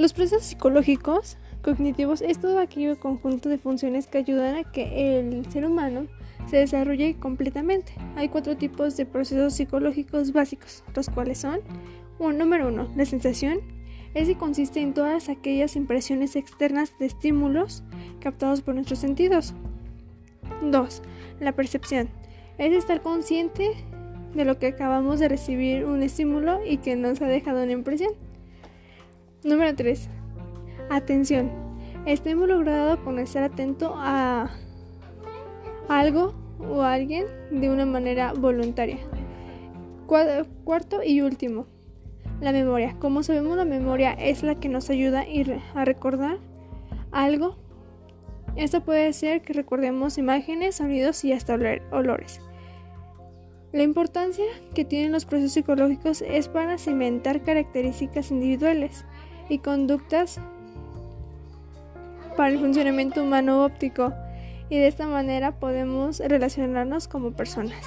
Los procesos psicológicos cognitivos es todo aquello conjunto de funciones que ayudan a que el ser humano se desarrolle completamente. Hay cuatro tipos de procesos psicológicos básicos, los cuales son un, número uno, la sensación. Ese consiste en todas aquellas impresiones externas de estímulos captados por nuestros sentidos. 2. La percepción. Es estar consciente de lo que acabamos de recibir un estímulo y que nos ha dejado una impresión. Número 3. Atención. Está involucrado con estar atento a algo o a alguien de una manera voluntaria. Cuarto y último. La memoria. Como sabemos, la memoria es la que nos ayuda a recordar algo. Esto puede ser que recordemos imágenes, sonidos y hasta olores. La importancia que tienen los procesos psicológicos es para cimentar características individuales y conductas para el funcionamiento humano óptico y de esta manera podemos relacionarnos como personas.